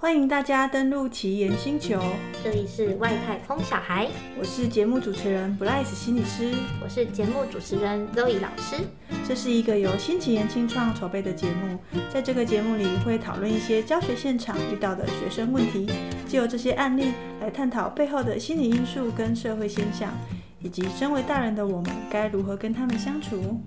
欢迎大家登录奇岩星球，这里是外太空小孩，我是节目主持人 Bryce 心理师，我是节目主持人 Zoe 老师。这是一个由新奇岩青创筹备的节目，在这个节目里会讨论一些教学现场遇到的学生问题，借由这些案例来探讨背后的心理因素跟社会现象，以及身为大人的我们该如何跟他们相处。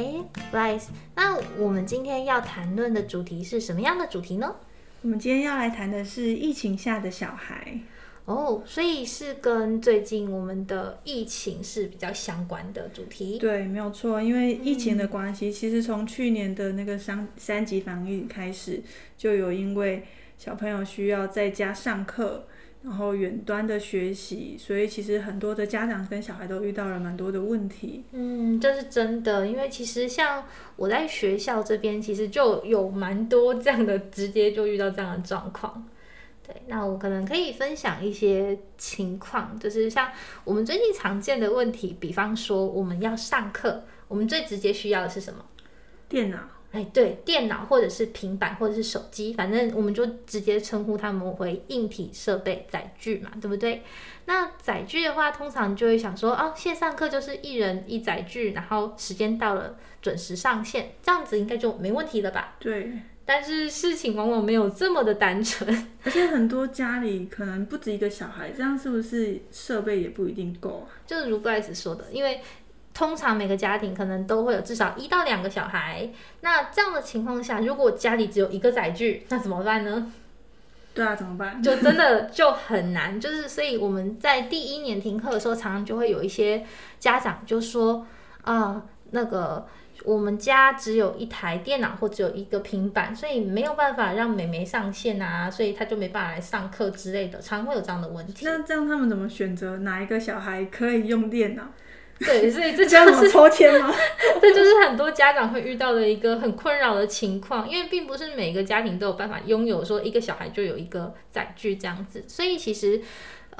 哎，Bryce，那我们今天要谈论的主题是什么样的主题呢？我们今天要来谈的是疫情下的小孩。哦，所以是跟最近我们的疫情是比较相关的主题。对，没有错，因为疫情的关系，嗯、其实从去年的那个三三级防疫开始，就有因为小朋友需要在家上课。然后远端的学习，所以其实很多的家长跟小孩都遇到了蛮多的问题。嗯，这是真的，因为其实像我在学校这边，其实就有蛮多这样的，直接就遇到这样的状况。对，那我可能可以分享一些情况，就是像我们最近常见的问题，比方说我们要上课，我们最直接需要的是什么？电脑。哎，对，电脑或者是平板或者是手机，反正我们就直接称呼他们为硬体设备载具嘛，对不对？那载具的话，通常就会想说，哦，线上课就是一人一载具，然后时间到了准时上线，这样子应该就没问题了吧？对。但是事情往往没有这么的单纯，而且很多家里可能不止一个小孩，这样是不是设备也不一定够？就是如 Bryce 说的，因为。通常每个家庭可能都会有至少一到两个小孩，那这样的情况下，如果家里只有一个载具，那怎么办呢？对啊，怎么办？就真的就很难，就是所以我们在第一年停课的时候，常常就会有一些家长就说啊、呃，那个我们家只有一台电脑或只有一个平板，所以没有办法让美眉上线啊，所以他就没办法来上课之类的，常会有这样的问题。那这样他们怎么选择哪一个小孩可以用电脑？对，所以这就是抽签吗？这就是很多家长会遇到的一个很困扰的情况，因为并不是每个家庭都有办法拥有说一个小孩就有一个载具这样子，所以其实。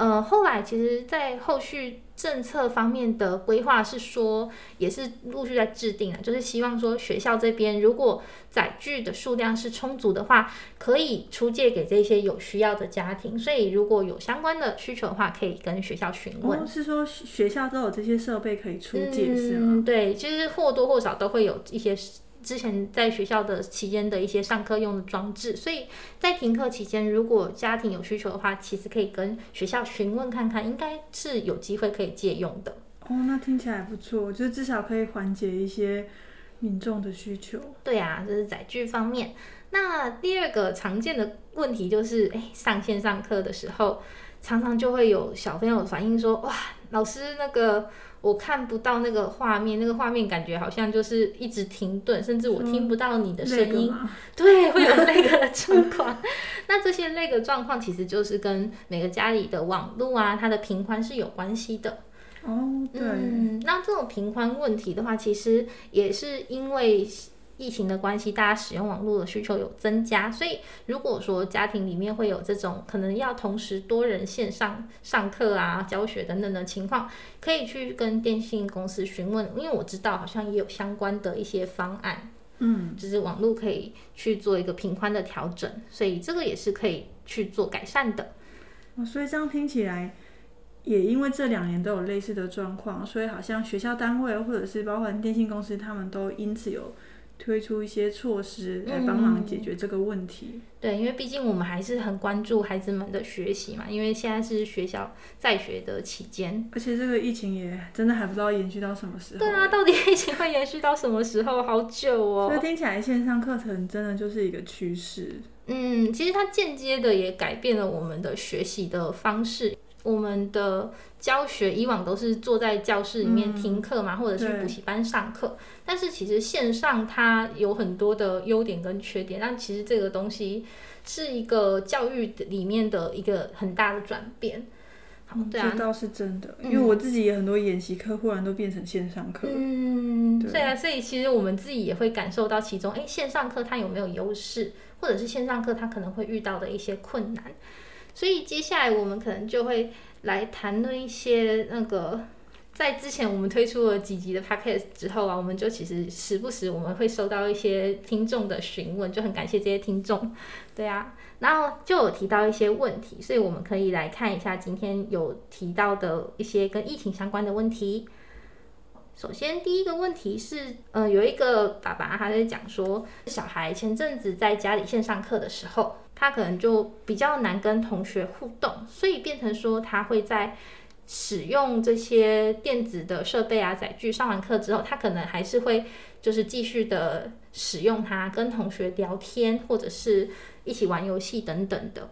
呃，后来其实，在后续政策方面的规划是说，也是陆续在制定了，就是希望说学校这边如果载具的数量是充足的话，可以出借给这些有需要的家庭。所以如果有相关的需求的话，可以跟学校询问。哦，是说学校都有这些设备可以出借，嗯，是吗？对，其实或多或少都会有一些。之前在学校的期间的一些上课用的装置，所以在停课期间，如果家庭有需求的话，其实可以跟学校询问看看，应该是有机会可以借用的。哦，那听起来不错，就是至少可以缓解一些民众的需求。对啊，这是载具方面。那第二个常见的问题就是，哎，上线上课的时候，常常就会有小朋友反映说，哇，老师那个。我看不到那个画面，那个画面感觉好像就是一直停顿，甚至我听不到你的声音。对，会有那个状况。那这些那个状况其实就是跟每个家里的网络啊，它的频宽是有关系的。哦，对。嗯，那这种频宽问题的话，其实也是因为。疫情的关系，大家使用网络的需求有增加，所以如果说家庭里面会有这种可能要同时多人线上上课啊、教学等等的情况，可以去跟电信公司询问，因为我知道好像也有相关的一些方案，嗯，就是网络可以去做一个频宽的调整，所以这个也是可以去做改善的。哦，所以这样听起来，也因为这两年都有类似的状况，所以好像学校单位或者是包括电信公司，他们都因此有。推出一些措施来帮忙解决这个问题。嗯，对，因为毕竟我们还是很关注孩子们的学习嘛，因为现在是学校在学的期间，而且这个疫情也真的还不知道延续到什么时候。对啊，到底疫情会延续到什么时候？好久哦。所以听起来线上课程真的就是一个趋势。嗯，其实它间接的也改变了我们的学习的方式。我们的教学以往都是坐在教室里面听课嘛，嗯、或者是补习班上课。但是其实线上它有很多的优点跟缺点。但其实这个东西是一个教育里面的一个很大的转变。好，对啊，这倒是真的。因为我自己也很多演习课忽然都变成线上课。嗯，对啊。所以其实我们自己也会感受到其中，哎，线上课它有没有优势，或者是线上课它可能会遇到的一些困难。所以接下来我们可能就会来谈论一些那个在之前我们推出了几集的 podcast 之后啊，我们就其实时不时我们会收到一些听众的询问，就很感谢这些听众。对啊，然后就有提到一些问题，所以我们可以来看一下今天有提到的一些跟疫情相关的问题。首先，第一个问题是，呃，有一个爸爸他在讲说，小孩前阵子在家里线上课的时候，他可能就比较难跟同学互动，所以变成说他会在使用这些电子的设备啊载具，上完课之后，他可能还是会就是继续的使用它跟同学聊天，或者是一起玩游戏等等的。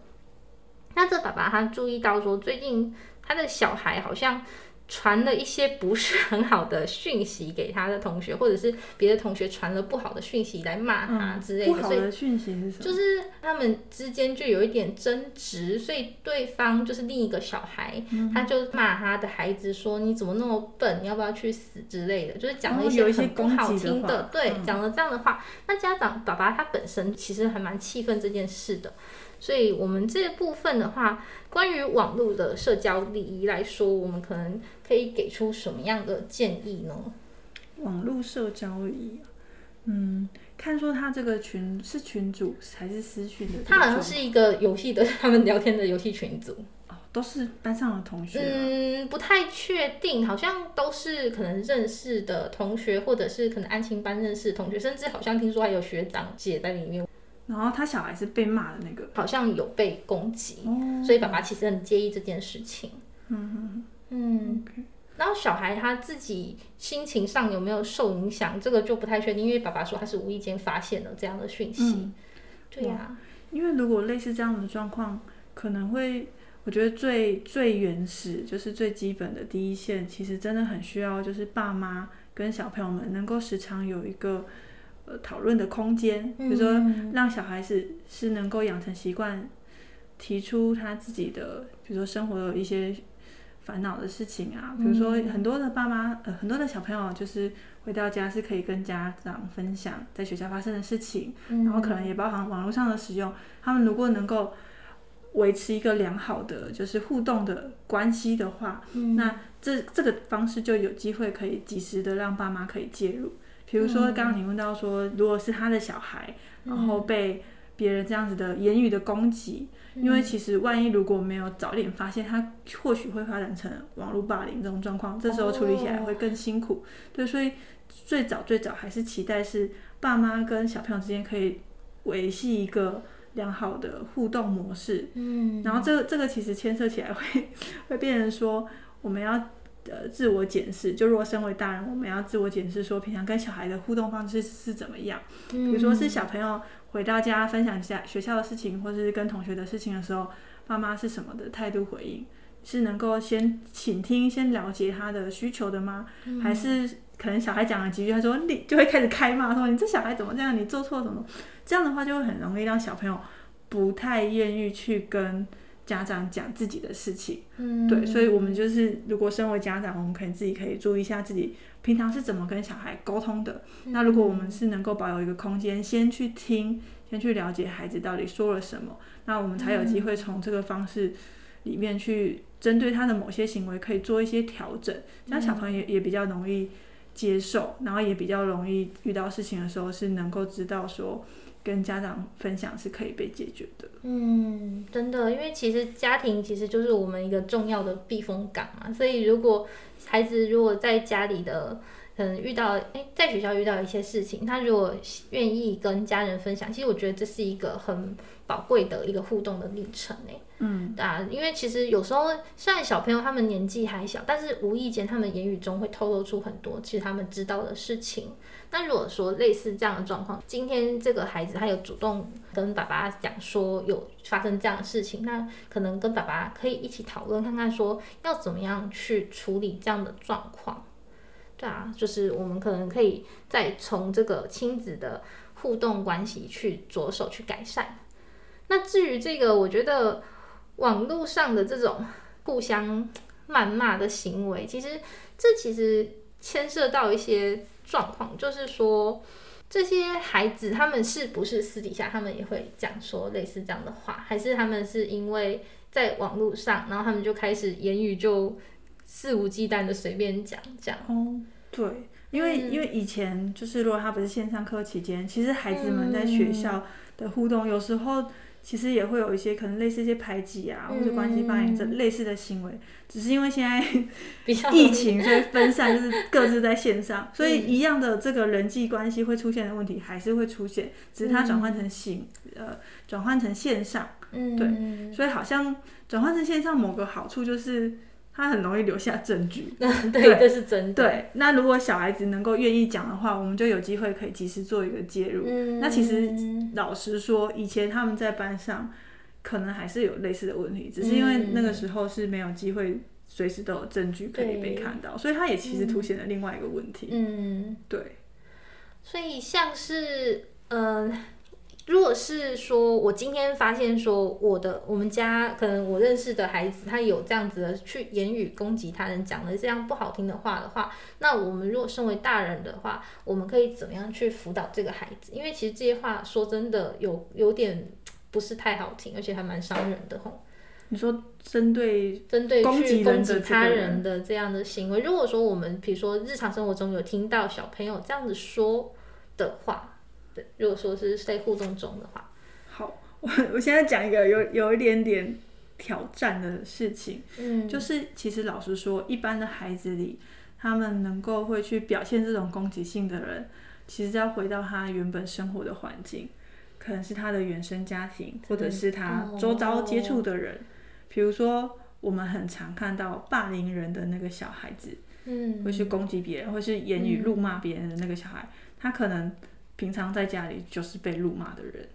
那这爸爸他注意到说，最近他的小孩好像。传了一些不是很好的讯息给他的同学，或者是别的同学传了不好的讯息来骂他之类的。嗯、不好的讯息是什么？就是他们之间就有一点争执，所以对方就是另一个小孩，嗯、他就骂他的孩子说：“你怎么那么笨？你要不要去死之类的？”就是讲了一些很不好听的，的对，讲、嗯、了这样的话。那家长爸爸他本身其实还蛮气愤这件事的。所以，我们这部分的话，关于网络的社交礼仪来说，我们可能可以给出什么样的建议呢？网络社交礼仪，嗯，看说他这个群是群主还是私讯的？他好像是一个游戏的，他们聊天的游戏群组。哦，都是班上的同学。嗯，不太确定，好像都是可能认识的同学，或者是可能安亲班认识的同学，甚至好像听说还有学长姐在里面。然后他小孩是被骂的那个，好像有被攻击，哦、所以爸爸其实很介意这件事情。嗯嗯嗯。然后小孩他自己心情上有没有受影响，这个就不太确定，因为爸爸说他是无意间发现了这样的讯息。嗯、对呀、啊，因为如果类似这样的状况，可能会，我觉得最最原始就是最基本的第一线，其实真的很需要，就是爸妈跟小朋友们能够时常有一个。讨论的空间，比如说让小孩子是能够养成习惯，提出他自己的，比如说生活有一些烦恼的事情啊，比如说很多的爸妈，呃，很多的小朋友就是回到家是可以跟家长分享在学校发生的事情，然后可能也包含网络上的使用，他们如果能够维持一个良好的就是互动的关系的话，那这这个方式就有机会可以及时的让爸妈可以介入。比如说，刚刚你问到说，如果是他的小孩，然后被别人这样子的言语的攻击，因为其实万一如果没有早点发现，他或许会发展成网络霸凌这种状况，这时候处理起来会更辛苦。对，所以最早最早还是期待是爸妈跟小朋友之间可以维系一个良好的互动模式。嗯，然后这个这个其实牵涉起来会会变成说我们要。呃，自我检视，就如果身为大人，我们要自我检视，说平常跟小孩的互动方式是怎么样。比如说是小朋友回到家分享一下学校的事情，或者是跟同学的事情的时候，爸妈是什么的态度回应？是能够先倾听、先了解他的需求的吗？还是可能小孩讲了几句，他说你就会开始开骂，说你这小孩怎么这样？你做错什么？这样的话就会很容易让小朋友不太愿意去跟。家长讲自己的事情，嗯，对，所以，我们就是如果身为家长，我们可以自己可以注意一下自己平常是怎么跟小孩沟通的。嗯、那如果我们是能够保有一个空间，先去听，先去了解孩子到底说了什么，那我们才有机会从这个方式里面去针对他的某些行为，可以做一些调整，这样小朋友也也比较容易接受，然后也比较容易遇到事情的时候是能够知道说。跟家长分享是可以被解决的。嗯，真的，因为其实家庭其实就是我们一个重要的避风港嘛。所以如果孩子如果在家里的，可能遇到，诶，在学校遇到一些事情，他如果愿意跟家人分享，其实我觉得这是一个很宝贵的一个互动的历程诶。嗯，啊，因为其实有时候虽然小朋友他们年纪还小，但是无意间他们言语中会透露出很多其实他们知道的事情。那如果说类似这样的状况，今天这个孩子他有主动跟爸爸讲说有发生这样的事情，那可能跟爸爸可以一起讨论看看，说要怎么样去处理这样的状况。对啊，就是我们可能可以再从这个亲子的互动关系去着手去改善。那至于这个，我觉得网络上的这种互相谩骂的行为，其实这其实牵涉到一些。状况就是说，这些孩子他们是不是私底下他们也会讲说类似这样的话，还是他们是因为在网络上，然后他们就开始言语就肆无忌惮的随便讲讲。哦，对，因为、嗯、因为以前就是如果他不是线上课期间，其实孩子们在学校的互动有时候。其实也会有一些可能类似一些排挤啊，或者关系扮演这类似的行为，只是因为现在 疫情，所以分散，就是各自在线上，所以一样的这个人际关系会出现的问题还是会出现，只是它转换成形，呃，转换成线上，对，所以好像转换成线上某个好处就是。他很容易留下证据，对，对，这是真的。对，那如果小孩子能够愿意讲的话，我们就有机会可以及时做一个介入。嗯、那其实老实说，以前他们在班上可能还是有类似的问题，只是因为那个时候是没有机会随时都有证据可以被看到，所以他也其实凸显了另外一个问题。嗯，对。所以像是嗯。呃如果是说，我今天发现说，我的我们家可能我认识的孩子，他有这样子的去言语攻击他人，讲了这样不好听的话的话，那我们如果身为大人的话，我们可以怎么样去辅导这个孩子？因为其实这些话说真的有有点不是太好听，而且还蛮伤人的吼。你说针对针对去攻击他人的这样的行为，如果说我们比如说日常生活中有听到小朋友这样子说的话。如果说是在互动中的话，好，我我现在讲一个有有一点点挑战的事情，嗯，就是其实老实说，一般的孩子里，他们能够会去表现这种攻击性的人，其实要回到他原本生活的环境，可能是他的原生家庭，或者是他周遭接触的人，比如说我们很常看到霸凌人的那个小孩子，嗯，会去攻击别人，或是言语辱骂别人的那个小孩，他可能。平常在家里就是被辱骂的人，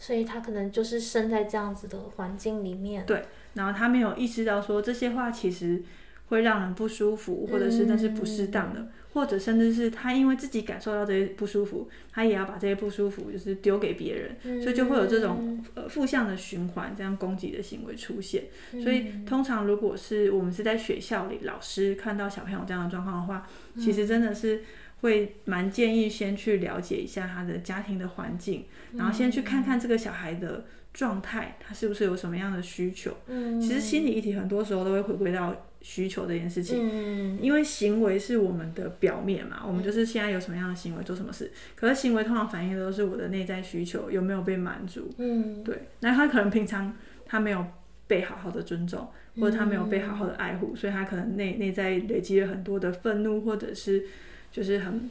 所以他可能就是生在这样子的环境里面。对，然后他没有意识到说这些话其实会让人不舒服，或者是那是不适当的，嗯、或者甚至是他因为自己感受到这些不舒服，他也要把这些不舒服就是丢给别人，嗯、所以就会有这种呃负向的循环，这样攻击的行为出现。嗯、所以通常如果是我们是在学校里，老师看到小朋友这样的状况的话，其实真的是。会蛮建议先去了解一下他的家庭的环境，然后先去看看这个小孩的状态，他是不是有什么样的需求。嗯，其实心理议题很多时候都会回归到需求这件事情。嗯，因为行为是我们的表面嘛，我们就是现在有什么样的行为做什么事，可是行为通常反映的都是我的内在需求有没有被满足。嗯，对，那他可能平常他没有被好好的尊重，或者他没有被好好的爱护，所以他可能内内在累积了很多的愤怒，或者是。就是很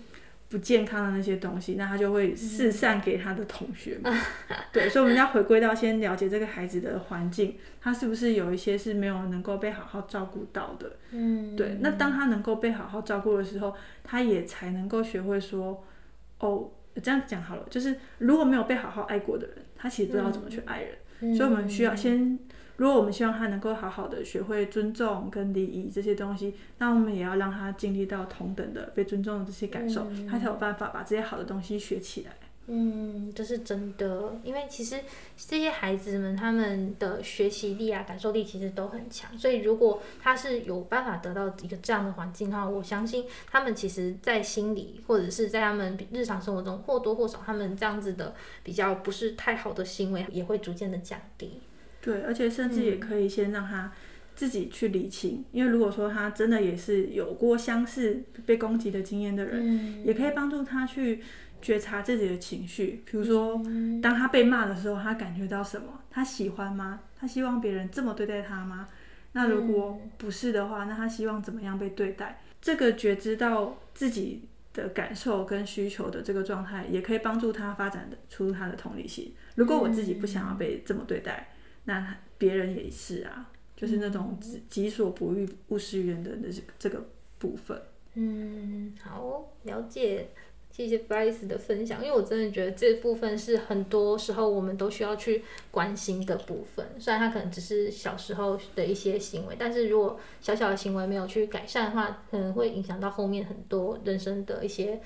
不健康的那些东西，那他就会四散给他的同学们。对，所以我们要回归到先了解这个孩子的环境，他是不是有一些是没有能够被好好照顾到的。嗯，对。那当他能够被好好照顾的时候，他也才能够学会说，哦，这样讲好了，就是如果没有被好好爱过的人，他其实不知道怎么去爱人。嗯，所以我们需要先。如果我们希望他能够好好的学会尊重跟礼仪这些东西，那我们也要让他经历到同等的被尊重的这些感受，嗯、他才有办法把这些好的东西学起来。嗯，这是真的，因为其实这些孩子们他们的学习力啊、感受力其实都很强，所以如果他是有办法得到一个这样的环境的话，我相信他们其实在心里或者是在他们日常生活中或多或少，他们这样子的比较不是太好的行为也会逐渐的降低。对，而且甚至也可以先让他自己去理清，嗯、因为如果说他真的也是有过相似被攻击的经验的人，嗯、也可以帮助他去觉察自己的情绪。比如说，嗯、当他被骂的时候，他感觉到什么？他喜欢吗？他希望别人这么对待他吗？那如果不是的话，那他希望怎么样被对待？这个觉知到自己的感受跟需求的这个状态，也可以帮助他发展出他的同理心。如果我自己不想要被这么对待，那别人也是啊，就是那种己己所不欲，勿施于人的这这个部分。嗯，好，了解，谢谢 Bryce 的分享。因为我真的觉得这部分是很多时候我们都需要去关心的部分。虽然他可能只是小时候的一些行为，但是如果小小的行为没有去改善的话，可能会影响到后面很多人生的一些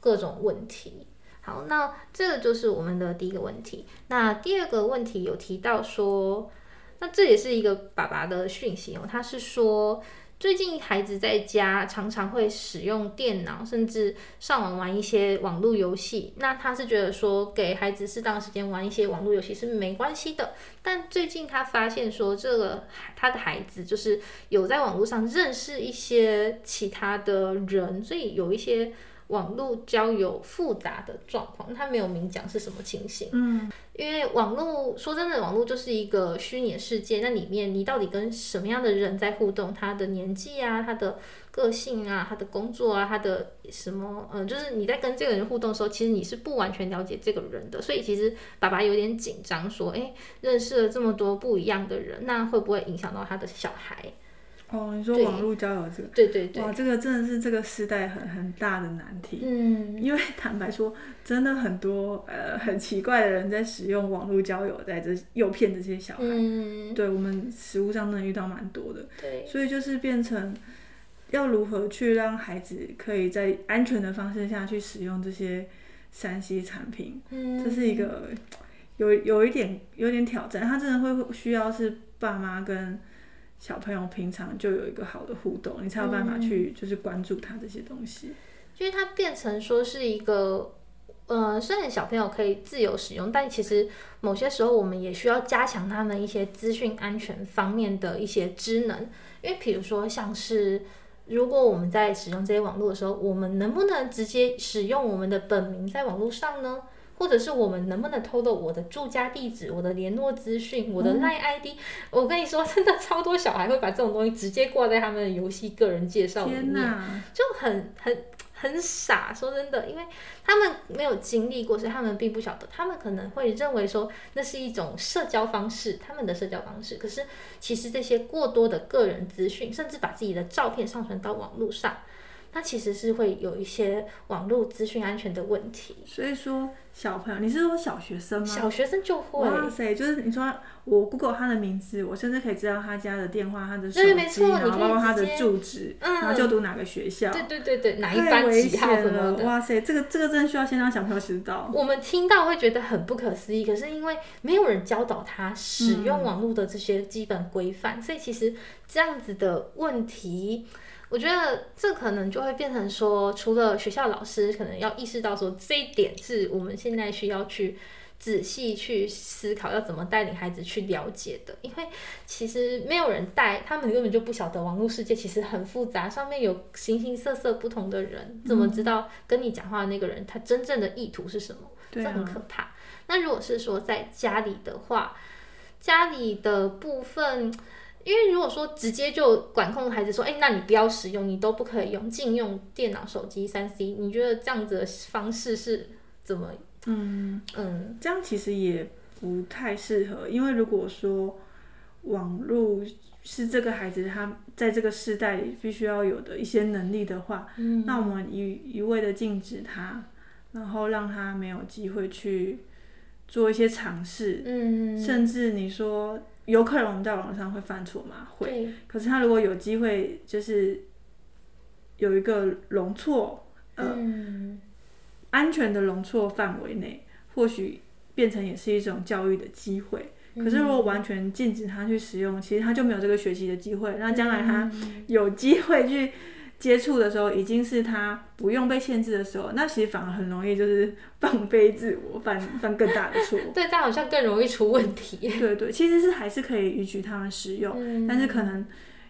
各种问题。好，那这个就是我们的第一个问题。那第二个问题有提到说，那这也是一个爸爸的讯息哦。他是说，最近孩子在家常常会使用电脑，甚至上网玩一些网络游戏。那他是觉得说，给孩子适当时间玩一些网络游戏是没关系的。但最近他发现说，这个他的孩子就是有在网络上认识一些其他的人，所以有一些。网络交友复杂的状况，他没有明讲是什么情形。嗯，因为网络说真的，网络就是一个虚拟的世界，那里面你到底跟什么样的人在互动？他的年纪啊，他的个性啊，他的工作啊，他的什么？嗯，就是你在跟这个人互动的时候，其实你是不完全了解这个人的，所以其实爸爸有点紧张，说，哎，认识了这么多不一样的人，那会不会影响到他的小孩？哦，你说网络交友这个，对对对，哇，这个真的是这个时代很很大的难题。嗯，因为 坦白说，真的很多呃很奇怪的人在使用网络交友，在这诱骗这些小孩。嗯，对我们实物上能遇到蛮多的。对，所以就是变成要如何去让孩子可以在安全的方式下去使用这些三 C 产品，嗯，这是一个有有一点有点挑战。他真的会需要是爸妈跟。小朋友平常就有一个好的互动，你才有办法去就是关注他这些东西。因为它变成说是一个，呃，虽然小朋友可以自由使用，但其实某些时候我们也需要加强他们一些资讯安全方面的一些知能。因为比如说像是，如果我们在使用这些网络的时候，我们能不能直接使用我们的本名在网络上呢？或者是我们能不能偷到我的住家地址、我的联络资讯、我的 LINE ID？嗯，我跟你说，真的超多小孩会把这种东西直接挂在他们的游戏个人介绍里面，就很很很傻。说真的，因为他们没有经历过，所以他们并不晓得。他们可能会认为说那是一种社交方式，他们的社交方式。可是其实这些过多的个人资讯，甚至把自己的照片上传到网络上。那其实是会有一些网络资讯安全的问题，所以说小朋友，你是说小学生吗？小学生就会，哇塞，就是你说我 Google 他的名字，我甚至可以知道他家的电话、他的手机，然后包括他的住址，嗯，然后就读哪个学校，对对对对，哪一班几号什么的，哇塞，这个这个真的需要先让小朋友知道。我们听到会觉得很不可思议，可是因为没有人教导他使用网络的这些基本规范，嗯，所以其实这样子的问题。我觉得这可能就会变成说，除了学校老师可能要意识到说，这一点是我们现在需要去仔细去思考，要怎么带领孩子去了解的。因为其实没有人带，他们根本就不晓得网络世界其实很复杂，上面有形形色色不同的人，怎么知道跟你讲话的那个人他真正的意图是什么？这很可怕。那如果是说在家里的话，家里的部分。因为如果说直接就管控孩子说，哎，那你不要使用，你都不可以用，禁用电脑、手机、三 C，你觉得这样子的方式是怎么？嗯嗯，这样其实也不太适合，因为如果说网络是这个孩子他在这个时代里必须要有的一些能力的话，嗯，那我们一一味的禁止他，然后让他没有机会去做一些尝试，嗯，甚至你说。有可能我们在网上会犯错吗？会。可是他如果有机会，就是有一个容错，呃，嗯、安全的容错范围内，或许变成也是一种教育的机会。可是如果完全禁止他去使用，其实他就没有这个学习的机会。那将来他有机会去。接触的时候已经是他不用被限制的时候，那其实反而很容易就是放飞自我，犯 犯更大的错。对，这样好像更容易出问题。对对，其实是还是可以允许他们使用，嗯、但是可能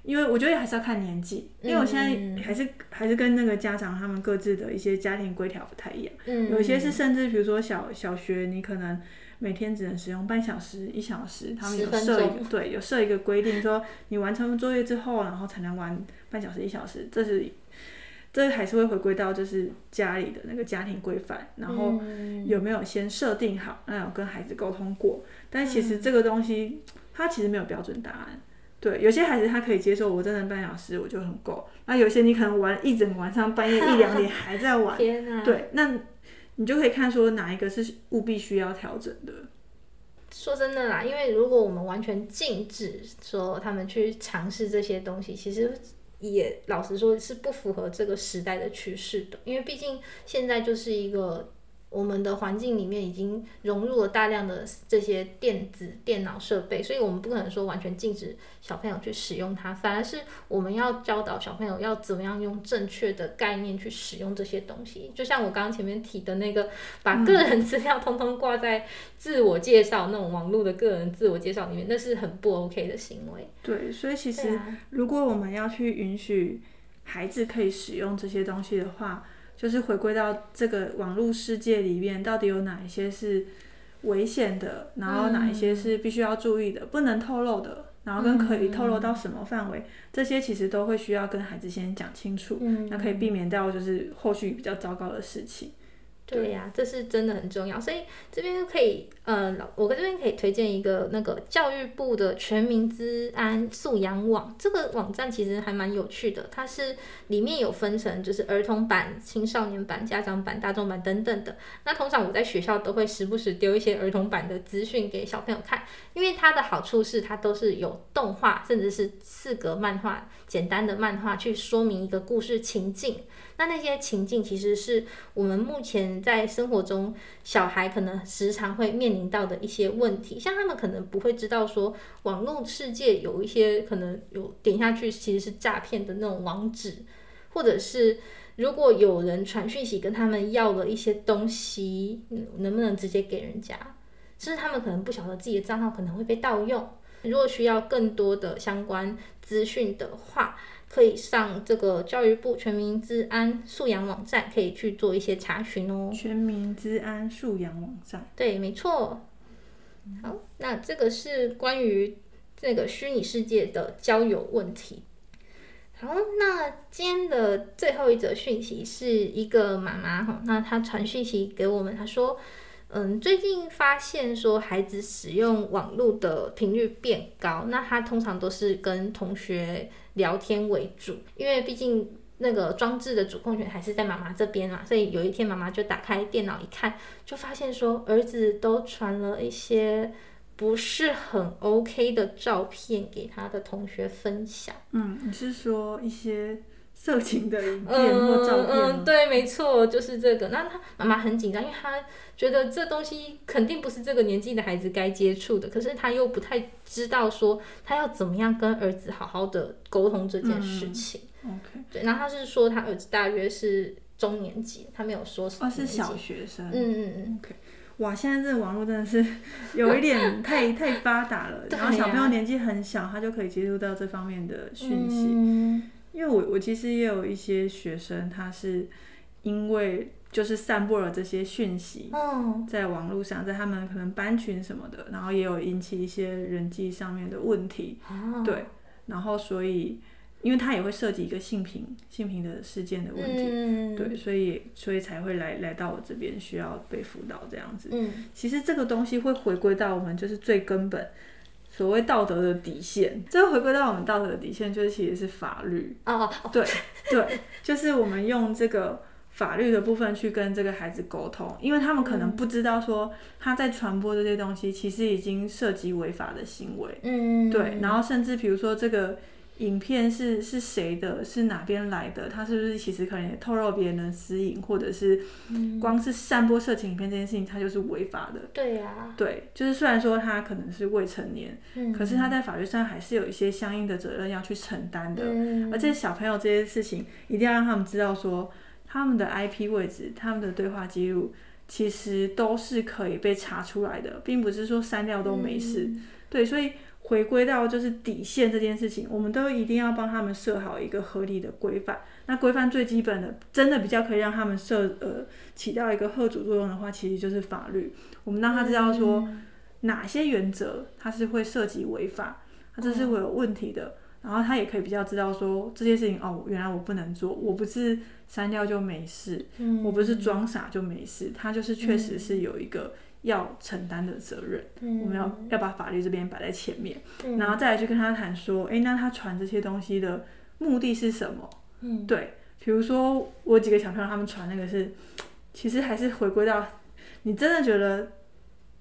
因为我觉得还是要看年纪，因为我现在还是、嗯、还是跟那个家长他们各自的一些家庭规条不太一样。嗯，有些是甚至比如说小小学，你可能。每天只能使用半小时、一小时，他们有设一个对，有设一个规定，说你完成作业之后，然后才能玩半小时、一小时。这是这还是会回归到就是家里的那个家庭规范，然后有没有先设定好，那有跟孩子沟通过。但其实这个东西它其实没有标准答案。对，有些孩子他可以接受，我真的半小时我就很够。那有些你可能玩一整晚上，半夜一两点还在玩。天啊，对，那。你就可以看说哪一个是务必需要调整的。说真的啦，因为如果我们完全禁止说他们去尝试这些东西，其实也老实说是不符合这个时代的趋势的。因为毕竟现在就是一个我们的环境里面已经融入了大量的这些电子电脑设备，所以我们不可能说完全禁止小朋友去使用它，反而是我们要教导小朋友要怎么样用正确的概念去使用这些东西。就像我刚刚前面提的那个，把个人资料通通挂在自我介绍、嗯、那种网络的个人自我介绍里面，那是很不 OK 的行为。对，所以其实如果我们要去允许孩子可以使用这些东西的话，就是回归到这个网络世界里面，到底有哪一些是危险的，然后哪一些是必须要注意的，嗯、不能透露的，然后跟可以透露到什么范围，嗯、这些其实都会需要跟孩子先讲清楚，嗯、那可以避免掉就是后续比较糟糕的事情。对呀、啊，这是真的很重要，所以这边可以，呃，我跟这边可以推荐一个那个教育部的全民资安素养网，这个网站其实还蛮有趣的，它是里面有分成就是儿童版、青少年版、家长版、大众版等等的。那通常我在学校都会时不时丢一些儿童版的资讯给小朋友看，因为它的好处是它都是有动画，甚至是四格漫画、简单的漫画去说明一个故事情境。那那些情境其实是我们目前在生活中小孩可能时常会面临到的一些问题，像他们可能不会知道说网络世界有一些可能有点下去其实是诈骗的那种网址，或者是如果有人传讯息跟他们要了一些东西，能不能直接给人家？甚至他们可能不晓得自己的账号可能会被盗用。如果需要更多的相关资讯的话，可以上这个教育部全民治安素养网站，可以去做一些查询哦。全民治安素养网站，对，没错。好，那这个是关于这个虚拟世界的交友问题。好，那今天的最后一则讯息是一个妈妈哈，那她传讯息给我们，她说。嗯，最近发现说孩子使用网络的频率变高，那他通常都是跟同学聊天为主，因为毕竟那个装置的主控权还是在妈妈这边嘛，所以有一天妈妈就打开电脑一看，就发现说儿子都传了一些不是很 OK 的照片给他的同学分享。嗯，你是说一些？色情的影片或照片嗯，嗯，对，没错，就是这个。那他妈妈很紧张，因为他觉得这东西肯定不是这个年纪的孩子该接触的，可是他又不太知道说他要怎么样跟儿子好好的沟通这件事情。嗯、OK，对，然后他是说他儿子大约是中年级，他没有说什么。哦，是小学生。嗯嗯嗯。OK，哇，现在这个网络真的是有一点太太发达了，然后小朋友年纪很小，他就可以接触到这方面的讯息。嗯因为我我其实也有一些学生，他是因为就是散播了这些讯息，在网络上，在他们可能班群什么的，然后也有引起一些人际上面的问题，对，然后所以，因为他也会涉及一个性平性平的事件的问题，对，所以所以才会来来到我这边需要被辅导这样子。其实这个东西会回归到我们就是最根本。所谓道德的底线，这回归到我们道德的底线，就是其实是法律。哦，oh. 对对，就是我们用这个法律的部分去跟这个孩子沟通，因为他们可能不知道说他在传播这些东西，其实已经涉及违法的行为。嗯，对，然后甚至比如说这个。影片是是谁的？是哪边来的？他是不是其实可能也透露别人的私隐，或者是光是散播色情影片这件事情，他就是违法的。对呀、啊。对，就是虽然说他可能是未成年，嗯、可是他在法律上还是有一些相应的责任要去承担的。嗯、而且小朋友这些事情，一定要让他们知道说，他们的 IP 位置、他们的对话记录，其实都是可以被查出来的，并不是说删掉都没事。嗯、对，所以。回归到就是底线这件事情，我们都一定要帮他们设好一个合理的规范。那规范最基本的，真的比较可以让他们设呃起到一个贺主作用的话，其实就是法律。我们让他知道说哪些原则它是会涉及违法，他这是会有问题的。然后他也可以比较知道说这些事情哦，原来我不能做，我不是删掉就没事，我不是装傻就没事，他就是确实是有一个。要承担的责任，嗯、我们要要把法律这边摆在前面，嗯、然后再来去跟他谈说，诶、欸，那他传这些东西的目的是什么？嗯，对，比如说我几个小朋友他们传那个是，其实还是回归到你真的觉得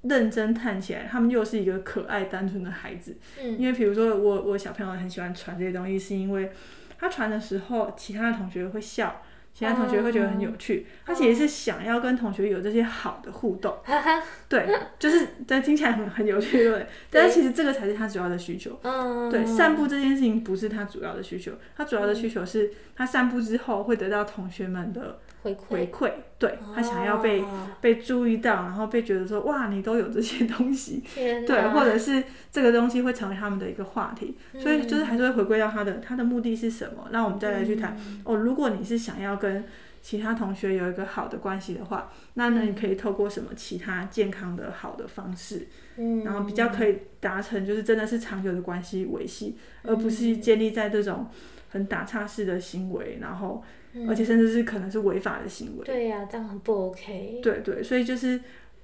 认真看起来，他们又是一个可爱单纯的孩子，嗯，因为比如说我我小朋友很喜欢传这些东西，是因为他传的时候，其他的同学会笑。其他同学会觉得很有趣。他其实是想要跟同学有这些好的互动，对，就是对，听起来很很有趣，对。但是其实这个才是他主要的需求。嗯，对，散步这件事情不是他主要的需求，他主要的需求是他散步之后会得到同学们的回回馈，对，他想要被被注意到，然后被觉得说哇，你都有这些东西，对，或者是这个东西会成为他们的一个话题，所以就是还是会回归到他的他的目的是什么。那我们再来去谈。哦，如果你是想要跟其他同学有一个好的关系的话，那那你可以透过什么其他健康的好的方式，嗯，然后比较可以达成就是真的是长久的关系维系，而不是建立在这种很打岔式的行为，然后而且甚至是可能是违法的行为。对呀，这样很不 OK。对对，所以就是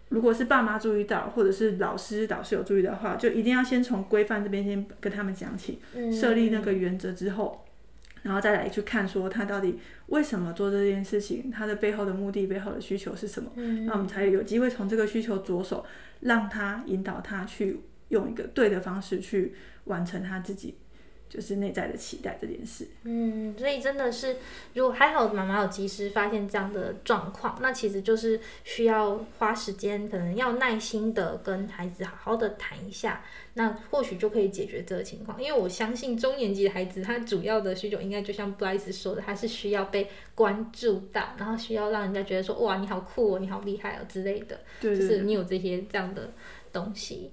如果是爸妈注意到，或者是老师导师有注意的话，就一定要先从规范这边先跟他们讲起，设立那个原则之后。然后再来去看，说他到底为什么做这件事情，他的背后的目的、背后的需求是什么？嗯，那我们才有机会从这个需求着手，让他引导他去用一个对的方式去完成他自己。就是内在的期待这件事，嗯，所以真的是，如果还好妈妈有及时发现这样的状况，那其实就是需要花时间，可能要耐心的跟孩子好好的谈一下，那或许就可以解决这个情况。因为我相信中年级的孩子，他主要的需求应该就像布莱斯说的，他是需要被关注到，然后需要让人家觉得说，哇，你好酷哦，你好厉害哦之类的，对对对，就是你有这些这样的东西。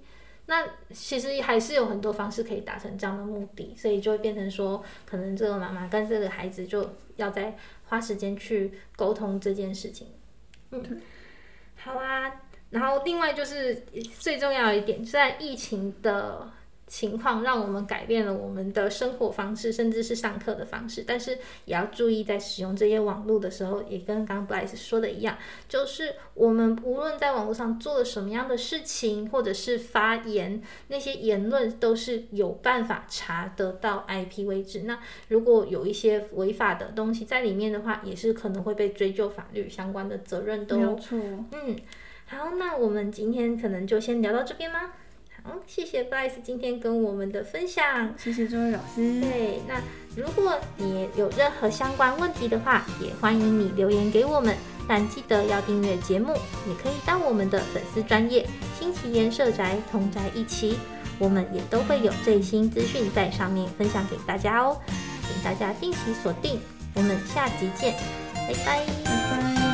那其实还是有很多方式可以达成这样的目的，所以就会变成说，可能这个妈妈跟这个孩子就要再花时间去沟通这件事情。嗯，好啊。然后另外就是最重要一点，在疫情的。情况让我们改变了我们的生活方式，甚至是上课的方式。但是也要注意，在使用这些网络的时候，也跟刚刚布莱斯说的一样，就是我们无论在网络上做了什么样的事情，或者是发言，那些言论都是有办法查得到 IP 位置。那如果有一些违法的东西在里面的话，也是可能会被追究法律相关的责任的。没有错。嗯，好，那我们今天可能就先聊到这边吗？好，谢谢 Bryce 今天跟我们的分享。谢谢周位老师。对，那如果你有任何相关问题的话，也欢迎你留言给我们。但记得要订阅节目，也可以到我们的粉丝专业新奇颜社宅同宅一起，我们也都会有最新资讯在上面分享给大家哦。请大家定期锁定，我们下集见，拜拜。